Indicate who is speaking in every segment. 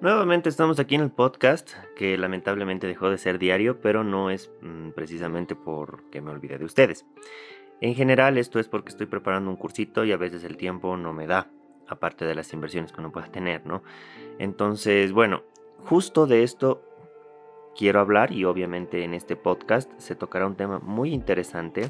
Speaker 1: Nuevamente estamos aquí en el podcast, que lamentablemente dejó de ser diario, pero no es mm, precisamente porque me olvidé de ustedes. En general esto es porque estoy preparando un cursito y a veces el tiempo no me da, aparte de las inversiones que uno pueda tener, ¿no? Entonces, bueno, justo de esto quiero hablar y obviamente en este podcast se tocará un tema muy interesante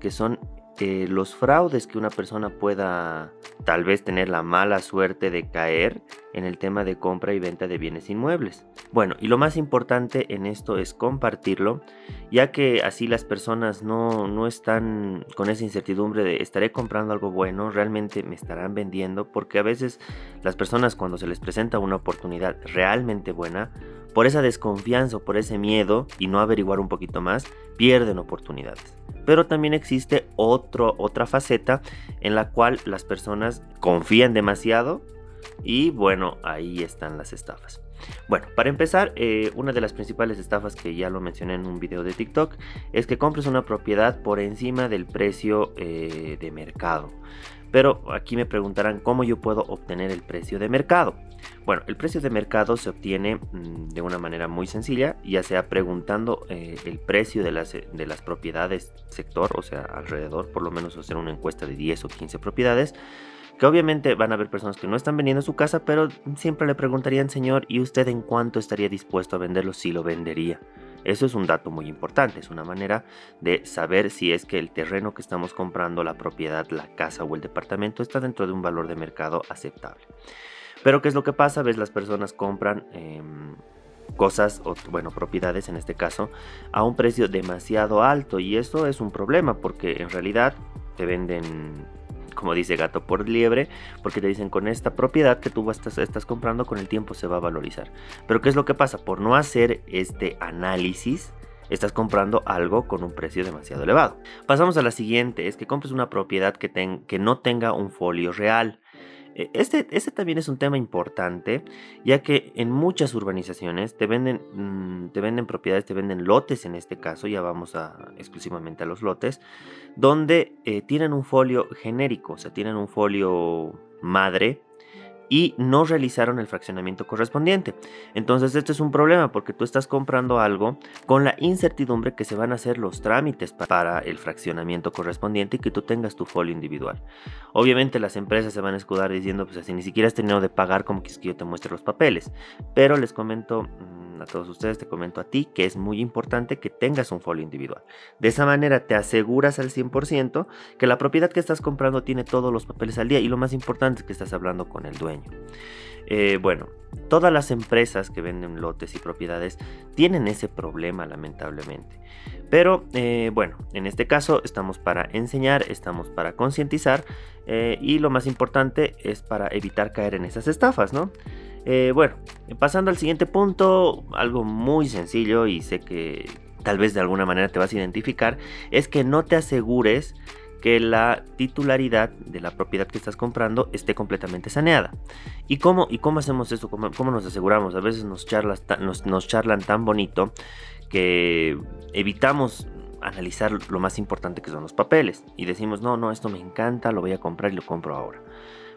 Speaker 1: que son eh, los fraudes que una persona pueda tal vez tener la mala suerte de caer en el tema de compra y venta de bienes inmuebles. Bueno, y lo más importante en esto es compartirlo, ya que así las personas no, no están con esa incertidumbre de estaré comprando algo bueno, realmente me estarán vendiendo, porque a veces las personas cuando se les presenta una oportunidad realmente buena, por esa desconfianza o por ese miedo y no averiguar un poquito más, pierden oportunidades. Pero también existe otro, otra faceta en la cual las personas confían demasiado y bueno, ahí están las estafas. Bueno, para empezar, eh, una de las principales estafas que ya lo mencioné en un video de TikTok es que compres una propiedad por encima del precio eh, de mercado. Pero aquí me preguntarán cómo yo puedo obtener el precio de mercado. Bueno, el precio de mercado se obtiene mm, de una manera muy sencilla, ya sea preguntando eh, el precio de las, de las propiedades sector, o sea, alrededor, por lo menos hacer una encuesta de 10 o 15 propiedades, que obviamente van a haber personas que no están vendiendo su casa, pero siempre le preguntarían, señor, ¿y usted en cuánto estaría dispuesto a venderlo si lo vendería? Eso es un dato muy importante, es una manera de saber si es que el terreno que estamos comprando, la propiedad, la casa o el departamento está dentro de un valor de mercado aceptable. Pero ¿qué es lo que pasa? Ves, las personas compran em, cosas o bueno propiedades en este caso a un precio demasiado alto y eso es un problema porque en realidad te venden como dice gato por liebre, porque te dicen con esta propiedad que tú estás, estás comprando con el tiempo se va a valorizar. Pero ¿qué es lo que pasa? Por no hacer este análisis, estás comprando algo con un precio demasiado elevado. Pasamos a la siguiente, es que compres una propiedad que, que no tenga un folio real. E, este, este, también es un tema importante, ya que en muchas urbanizaciones te venden, mm, te venden propiedades, te venden lotes en este caso, ya vamos a, exclusivamente a los lotes, donde eh, tienen un folio genérico, o sea, tienen un folio madre y no realizaron el fraccionamiento correspondiente. Entonces este es un problema porque tú estás comprando algo con la incertidumbre que se van a hacer los trámites para el fraccionamiento correspondiente y que tú tengas tu folio individual. Obviamente las empresas se van a escudar diciendo, pues si ni siquiera has tenido de pagar, como que que yo te muestre los papeles. Pero les comento mm, a todos ustedes, te comento a ti que es muy importante que tengas un folio individual. De esa manera te aseguras al 100% que la propiedad que estás comprando tiene todos los papeles al día y lo más importante es que estás hablando con el dueño. Eh, bueno, todas las empresas que venden lotes y propiedades tienen ese problema lamentablemente. Pero eh, bueno, en este caso estamos para enseñar, estamos para concientizar eh, y lo más importante es para evitar caer en esas estafas, ¿no? Bueno, pasando al siguiente punto, algo muy sencillo y sé que tal vez de alguna manera te vas a identificar, es que no te asegures que la titularidad de la propiedad que estás comprando esté completamente saneada. ¿Y cómo, y cómo hacemos esto? ¿Cómo, nos aseguramos? A veces nos, charlas, nos charlan tan bonito que evitamos analizar lo más importante que son los papeles y decimos, no, no, esto me encanta, lo voy a comprar y lo compro ahora.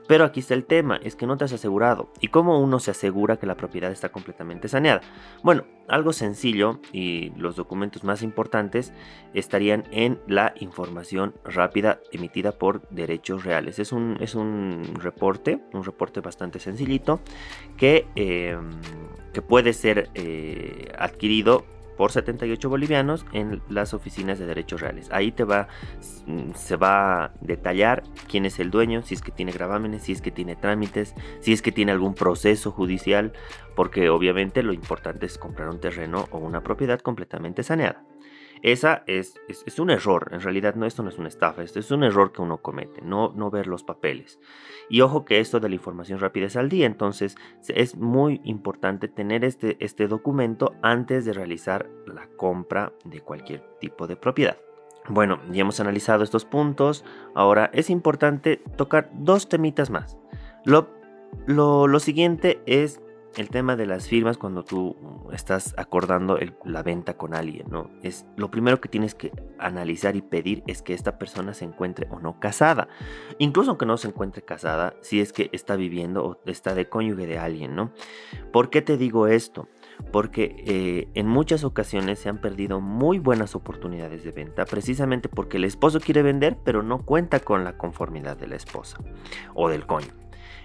Speaker 1: Pero aquí está el tema, es que no te has asegurado. ¿Y cómo uno se asegura que la propiedad está completamente saneada? Bueno, algo sencillo y los documentos más importantes estarían en la información rápida emitida por derechos reales. Es un, es un reporte, un reporte bastante sencillito que, em, que puede ser eh, adquirido por 78 bolivianos en las oficinas de derechos reales. Ahí te va, mm, se va a detallar quién es el dueño, si es que tiene gravámenes, si es que tiene trámites, si es que tiene algún proceso judicial, porque obviamente lo importante es comprar un terreno o una propiedad completamente saneada. Esa es, es, un error, en realidad no, esto no es una estafa, esto es un error que uno comete, no, no ver los papeles. Y ojo que esto de la información rápida es al día, entonces es muy importante tener este, este documento antes de realizar la compra de cualquier tipo de propiedad. Bueno, ya hemos analizado estos puntos, ahora es importante tocar dos temitas más. Lo, lo, lo siguiente es el tema de las firmas cuando tú estás acordando la venta con alguien, ¿no? Es lo primero que tienes que analizar y pedir es que esta persona se encuentre o no casada. Incluso aunque no se encuentre casada, si es que está viviendo o está de cónyuge de alguien, ¿no? ¿Por qué te digo esto? Porque eh, en muchas ocasiones se han perdido muy buenas oportunidades de venta precisamente porque el esposo quiere vender pero no cuenta con la conformidad de la esposa o del coño.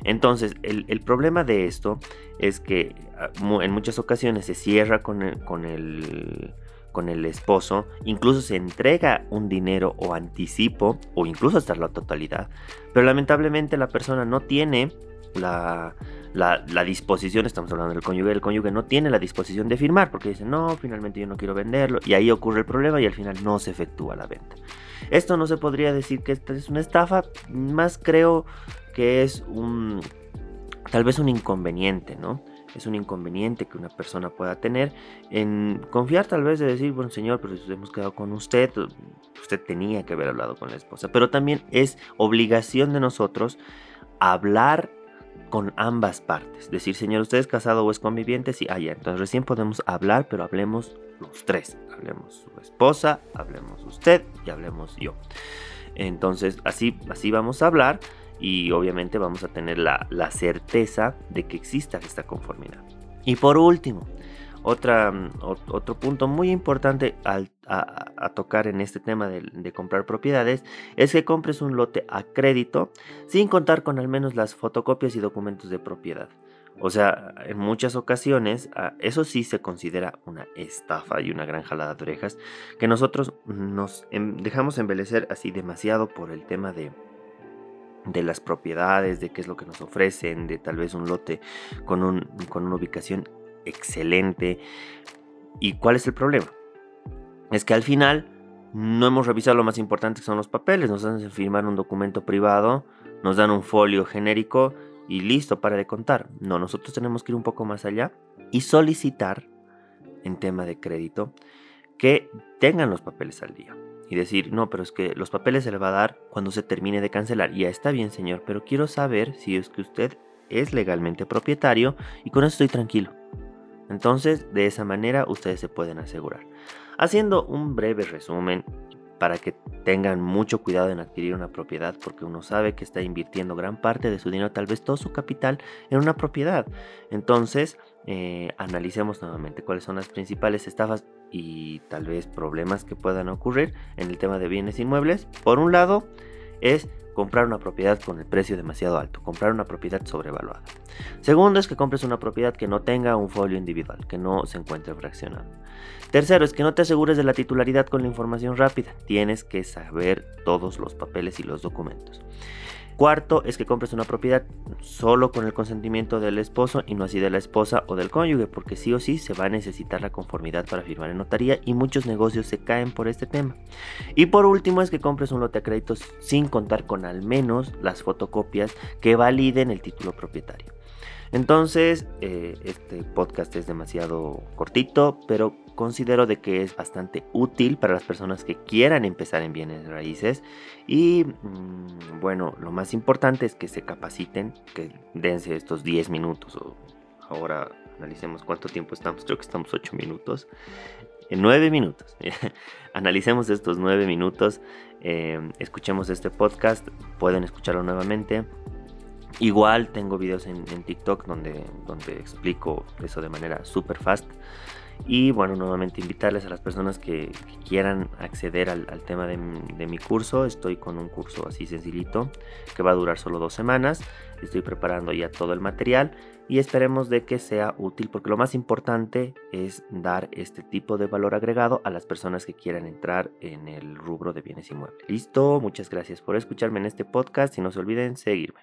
Speaker 1: Entonces, el, problema de esto es que ah, en muchas ocasiones se cierra con con el, con el esposo, incluso se entrega un dinero o anticipo, o incluso hasta la totalidad, pero lamentablemente la persona no tiene la, la, disposición, estamos hablando del cónyuge, el cónyuge no tiene la disposición de firmar porque dice, no, finalmente yo no quiero venderlo, y ahí ocurre el problema y al final no se efectúa la venta. Esto no se podría decir que esta es una estafa, más creo que es un, tal vez un inconveniente, ¿no? Es un inconveniente que una persona pueda tener en confiar tal vez de decir, bueno señor, pero hemos quedado con usted, usted tenía que haber hablado con la esposa, pero también es obligación de nosotros hablar con ambas partes. Decir, señor, ¿usted es casado o es conviviente? Sí, ah. Entonces recién podemos hablar, pero hablemos los tres. Hablemos su esposa, hablemos usted y hablemos yo. Entonces, así, así vamos a hablar y obviamente vamos a tener la, la certeza de que exista esta conformidad. Y por último, otra, mm, otro punto muy importante a, tocar en este tema de, comprar propiedades es que compres un lote a crédito sin contar con al menos las fotocopias y documentos de propiedad. O sea, en muchas ocasiones ah, eso sí se considera una estafa y una gran jalada de orejas que nosotros nos em, dejamos embelecer así demasiado por el tema de, de las propiedades, de qué es lo que nos ofrecen, de tal vez un lote con, un, con una ubicación excelente. ¿Y cuál es el problema? Es que al final no hemos revisado lo más importante que son los papeles. Nos hacen firmar un documento privado, nos dan un folio genérico y listo, para de contar. No, nosotros tenemos que ir un poco más allá y solicitar en tema de crédito que tengan los papeles al día. Y decir, no, pero es que los papeles se le va a dar cuando se termine de cancelar. Ya está bien, señor, pero quiero saber si es que usted es legalmente propietario y con eso estoy tranquilo. Entonces, de esa manera ustedes se pueden asegurar. Haciendo un breve resumen para que tengan mucho cuidado en adquirir una propiedad porque uno sabe que está invirtiendo gran parte de su dinero, tal vez todo su capital, en una propiedad. Entonces, eh, analicemos nuevamente cuáles son las principales estafas y tal vez problemas que puedan ocurrir en el tema de bienes inmuebles. Por un lado, es comprar una propiedad con el precio demasiado alto, comprar una propiedad sobrevaluada. Segundo es que compres una propiedad que no tenga un folio individual, que no se encuentre fraccionado. Tercero es que no te asegures de la titularidad con la información rápida, tienes que saber todos los papeles y los documentos. Cuarto es que compres una propiedad solo con el consentimiento del esposo y no así de la esposa o del cónyuge, porque sí o sí se va a necesitar la conformidad para firmar en notaría y muchos negocios se caen por este tema. Y por último es que compres un lote a créditos sin contar con al menos las fotocopias que validen el título propietario. Entonces, eh, este podcast es demasiado cortito, pero considero de que es bastante útil para las personas que quieran empezar en bienes raíces. Y mm, bueno, lo más importante es que se capaciten, que dense estos 10 minutos. O ahora analicemos cuánto tiempo estamos, creo que estamos 8 minutos. En 9 minutos. Analicemos estos 9 minutos. Eh, escuchemos este podcast. Pueden escucharlo nuevamente. Igual tengo videos en, TikTok donde, donde explico eso de manera súper fast. Y bueno, nuevamente invitarles a las personas que, quieran acceder al, tema de, de, mi curso. Estoy con un curso así sencillito que va a durar solo dos semanas. Estoy preparando ya todo el material y esperemos de que sea útil porque lo más importante es dar este tipo de valor agregado a las personas que quieran entrar en el rubro de bienes inmuebles. Listo, muchas gracias por escucharme en este podcast y no se olviden seguirme.